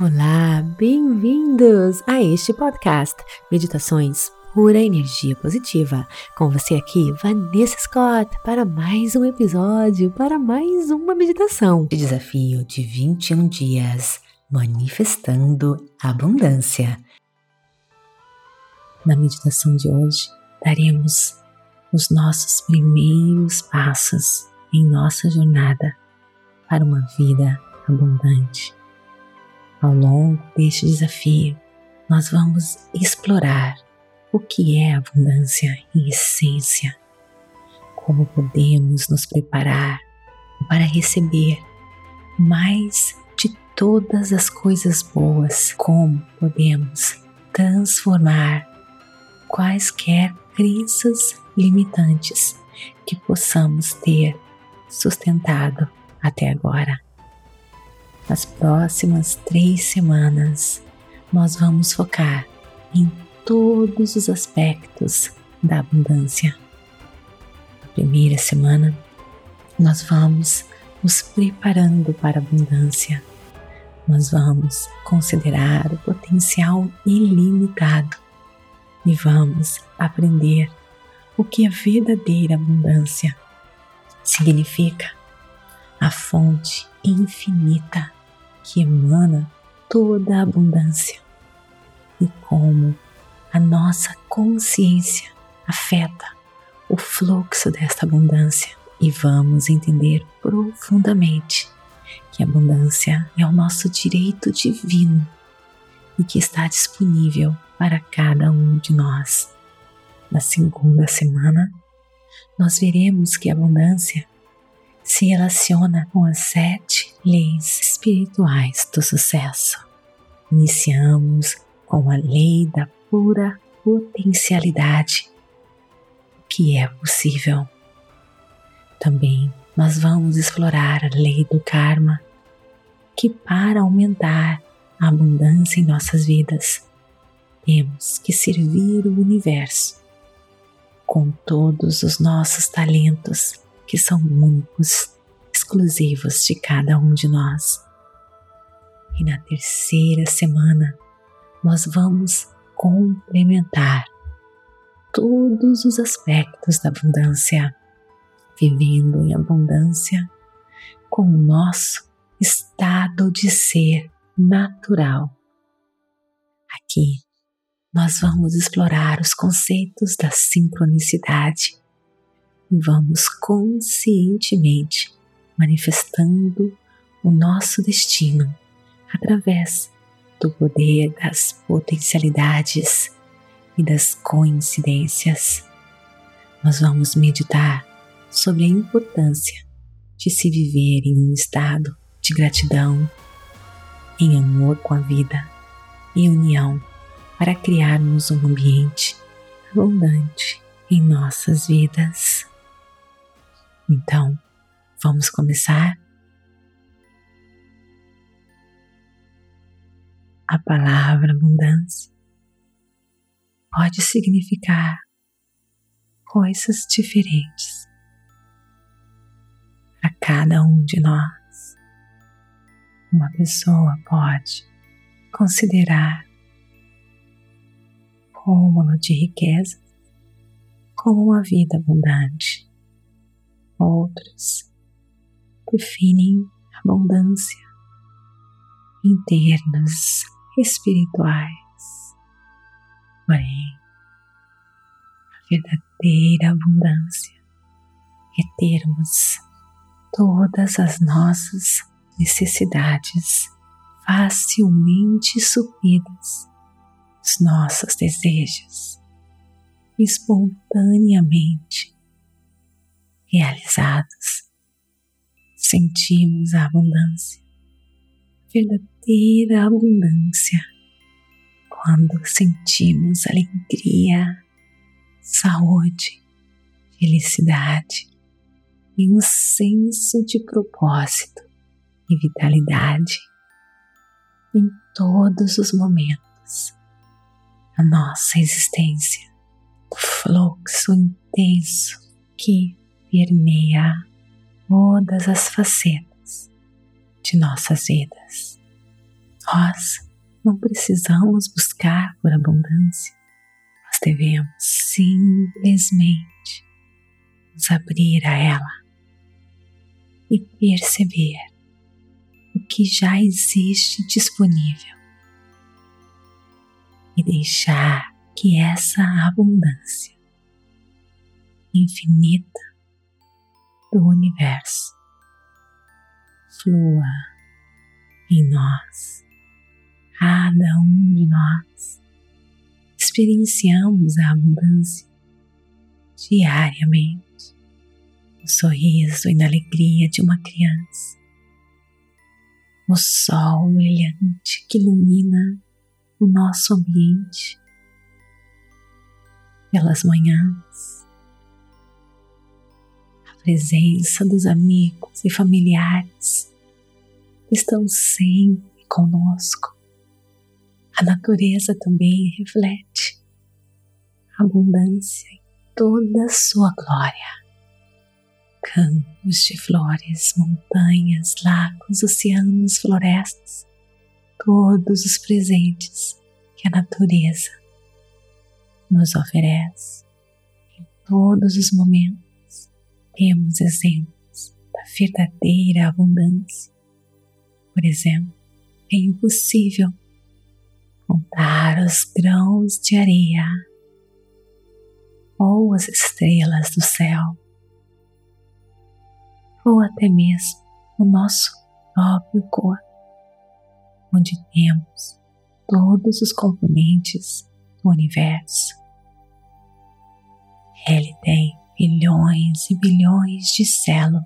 Olá, bem-vindos a este podcast Meditações Pura Energia Positiva. Com você aqui, Vanessa Scott, para mais um episódio, para mais uma meditação de desafio de 21 dias, manifestando abundância. Na meditação de hoje, daremos os nossos primeiros passos em nossa jornada para uma vida abundante. Ao longo deste desafio, nós vamos explorar o que é abundância em essência, como podemos nos preparar para receber mais de todas as coisas boas, como podemos transformar quaisquer crenças limitantes que possamos ter sustentado até agora. Nas próximas três semanas, nós vamos focar em todos os aspectos da abundância. Na primeira semana, nós vamos nos preparando para a abundância. Nós vamos considerar o potencial ilimitado e vamos aprender o que a verdadeira abundância significa. A fonte infinita que emana toda a abundância e como a nossa consciência afeta o fluxo desta abundância e vamos entender profundamente que a abundância é o nosso direito divino e que está disponível para cada um de nós. Na segunda semana, nós veremos que a abundância se relaciona com as sete leis espirituais do sucesso. Iniciamos com a lei da pura potencialidade, que é possível. Também nós vamos explorar a lei do karma, que para aumentar a abundância em nossas vidas, temos que servir o universo com todos os nossos talentos que são únicos, exclusivos de cada um de nós. E na terceira semana, nós vamos complementar todos os aspectos da abundância, vivendo em abundância com o nosso estado de ser natural. Aqui nós vamos explorar os conceitos da sincronicidade vamos conscientemente manifestando o nosso destino através do poder das potencialidades e das coincidências. Nós vamos meditar sobre a importância de se viver em um estado de gratidão, em amor com a vida e união para criarmos um ambiente abundante em nossas vidas. Então, vamos começar? A palavra abundância pode significar coisas diferentes para cada um de nós. Uma pessoa pode considerar acúmulo de riqueza como uma vida abundante. Outros definem abundância em termos espirituais. Porém, a verdadeira abundância é termos todas as nossas necessidades facilmente supridas os nossos desejos espontaneamente realizados. Sentimos a abundância, verdadeira abundância, quando sentimos alegria, saúde, felicidade e um senso de propósito e vitalidade em todos os momentos a nossa existência, o fluxo intenso que permeia todas as facetas de nossas vidas. Nós não precisamos buscar por abundância, nós devemos simplesmente nos abrir a ela e perceber o que já existe disponível e deixar que essa abundância infinita do universo flua em nós, cada um de nós. Experienciamos a abundância diariamente, o sorriso e na alegria de uma criança, o sol brilhante que ilumina o nosso ambiente. Pelas manhãs, a presença dos amigos e familiares estão sempre conosco. A natureza também reflete a abundância em toda a sua glória. Campos de flores, montanhas, lagos, oceanos, florestas, todos os presentes que a natureza nos oferece. Em todos os momentos, temos exemplos da verdadeira abundância. Por exemplo, é impossível contar os grãos de areia ou as estrelas do céu, ou até mesmo o nosso próprio corpo, onde temos todos os componentes do universo ele tem bilhões e bilhões de células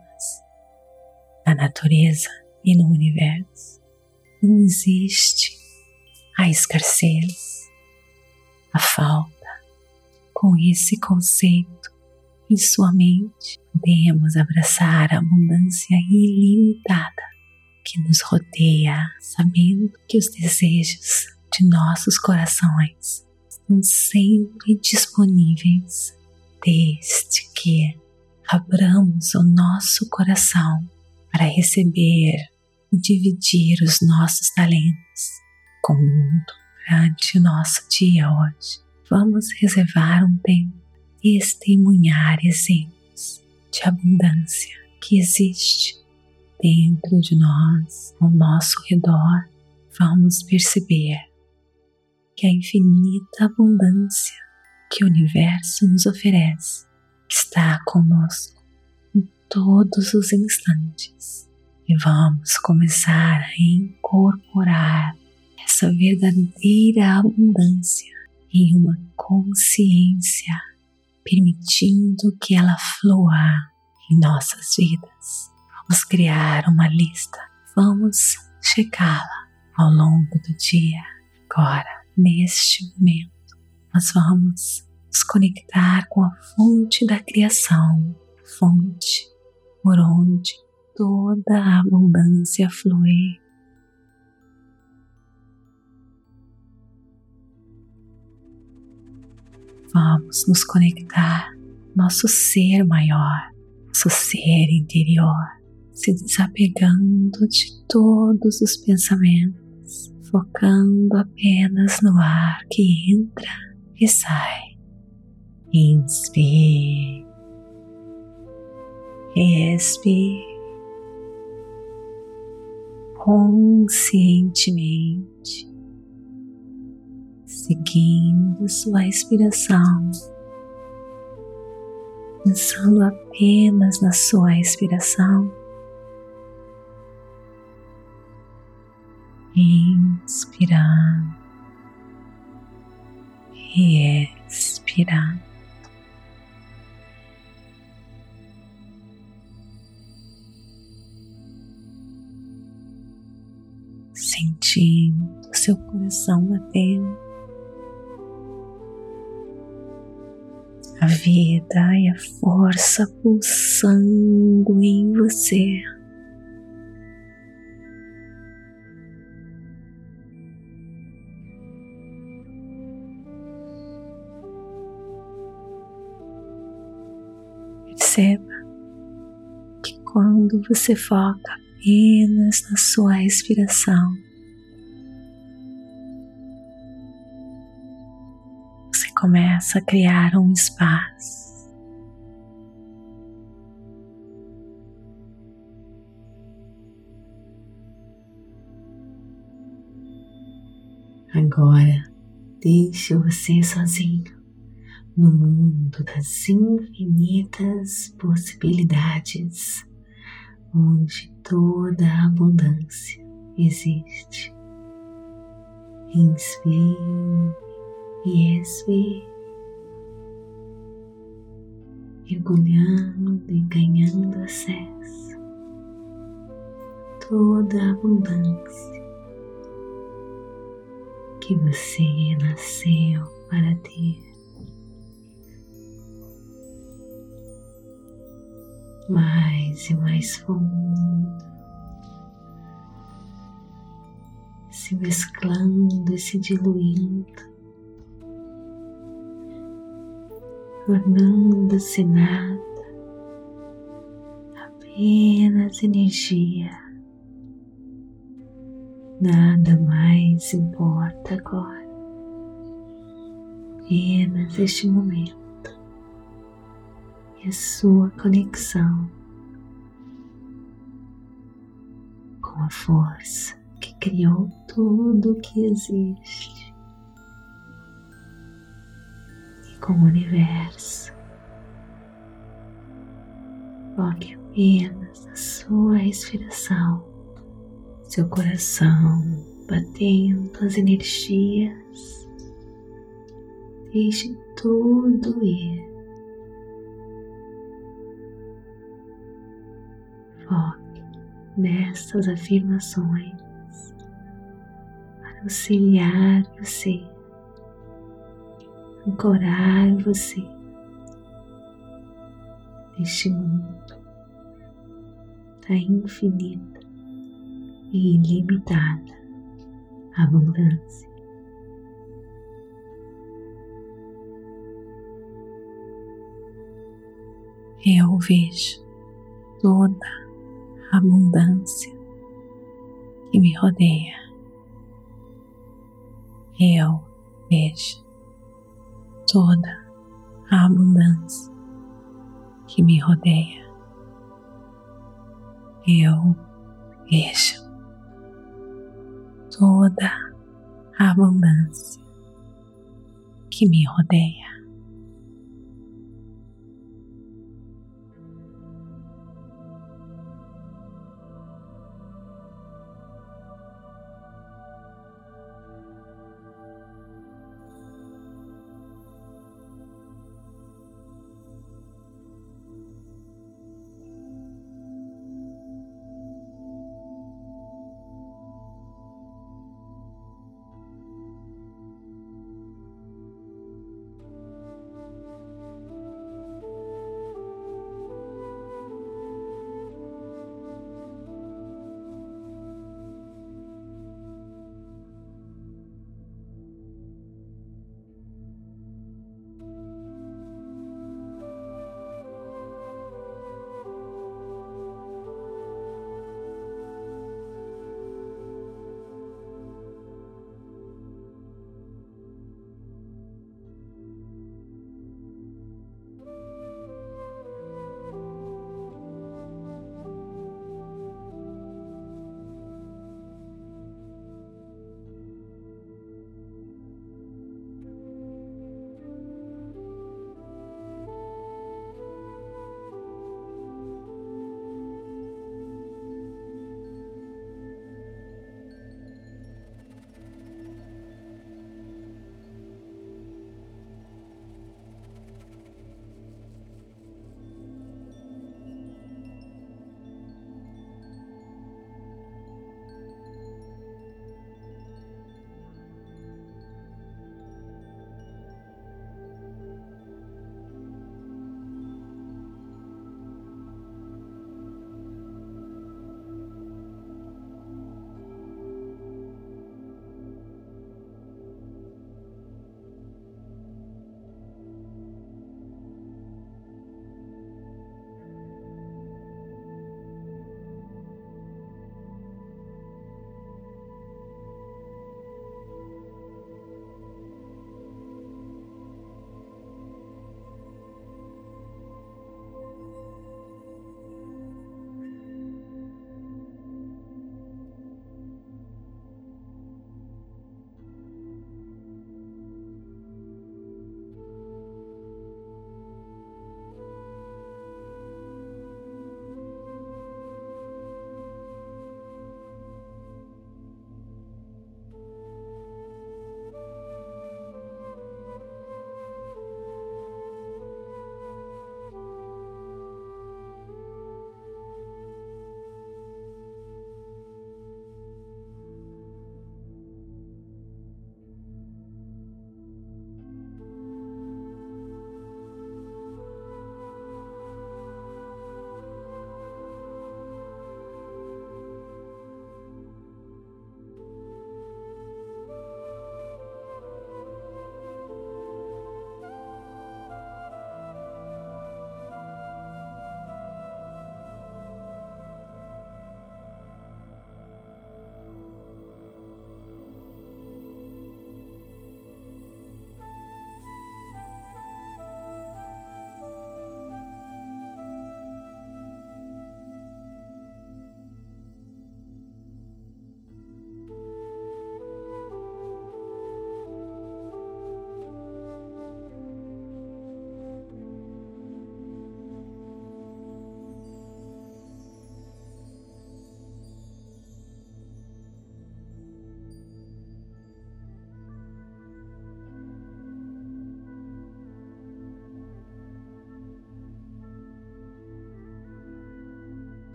na natureza e no universo. Não existe a escassez, a falta. Com esse conceito em sua mente, podemos abraçar a abundância ilimitada que nos rodeia, sabendo que os desejos de nossos corações estão sempre disponíveis desde que abramos o nosso coração para receber e dividir os nossos talentos com o mundo durante o nosso dia hoje. Vamos reservar um tempo e testemunhar exemplos de abundância que existe dentro de nós, ao nosso redor. Vamos perceber que a infinita abundância que o universo nos oferece está conosco em todos os instantes. E vamos começar a incorporar essa verdadeira abundância em uma consciência, permitindo que ela flua em nossas vidas. Vamos criar uma lista, vamos checá-la ao longo do dia, agora, neste momento nós vamos nos conectar com a fonte da criação, fonte por onde toda a abundância flui. Vamos nos conectar nosso ser maior, nosso ser interior, se desapegando de todos os pensamentos, focando apenas no ar que entra e sai. Inspire, expire. Conscientemente, seguindo sua inspiração, pensando apenas na sua expiração. Inspirando e expirar. Sentindo seu coração batendo, a vida e a força pulsando em você. perceba que quando você foca apenas na sua respiração, você começa a criar um espaço. Agora, deixe você sozinho no mundo das infinitas possibilidades, onde toda a abundância existe. Inspire e expire, mergulhando e ganhando acesso a toda a abundância que você nasceu para ter. Mais e mais fundo, se mesclando e se diluindo, tornando-se nada, apenas energia. Nada mais importa agora, apenas este momento e sua conexão com a força que criou tudo o que existe e com o universo. Foque apenas na sua respiração seu coração batendo as energias. Deixe tudo ir. Nessas afirmações para auxiliar você, ancorar você neste mundo da infinita e ilimitada abundância. Eu vejo toda abundância que me rodeia. Eu vejo toda a abundância que me rodeia. Eu vejo toda a abundância que me rodeia.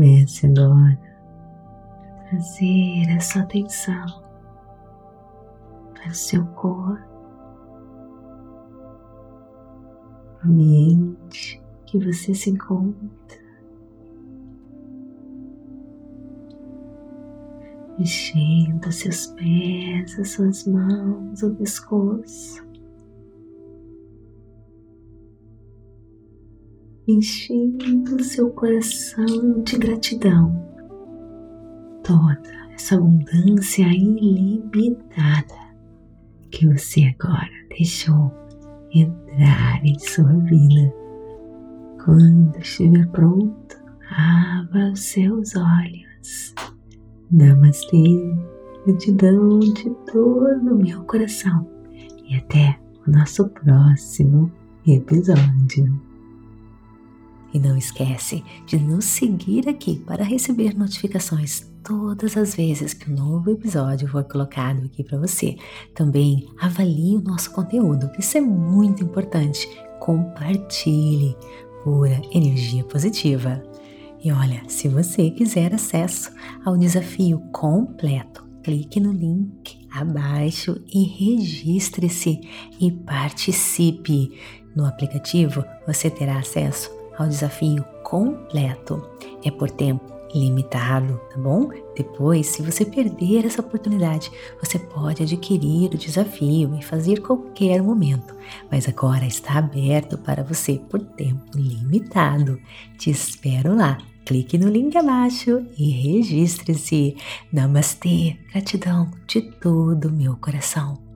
Comece agora a trazer essa atenção para o seu corpo, ambiente que você se encontra. Mexendo seus pés, as suas mãos, o pescoço. Enchendo seu coração de gratidão. Toda essa abundância ilimitada que você agora deixou entrar em sua vida. Quando estiver pronto, abra os seus olhos. Namastê, gratidão de todo o meu coração e até o nosso próximo episódio. E não esquece de nos seguir aqui para receber notificações todas as vezes que um novo episódio for colocado aqui para você. Também avalie o nosso conteúdo, isso é muito importante. Compartilhe pura energia positiva. E olha, se você quiser acesso ao desafio completo, clique no link abaixo e registre-se e participe. No aplicativo você terá acesso ao desafio completo. É por tempo limitado, tá bom? Depois, se você perder essa oportunidade, você pode adquirir o desafio e fazer qualquer momento, mas agora está aberto para você por tempo limitado. Te espero lá. Clique no link abaixo e registre-se. Namastê, gratidão de todo meu coração.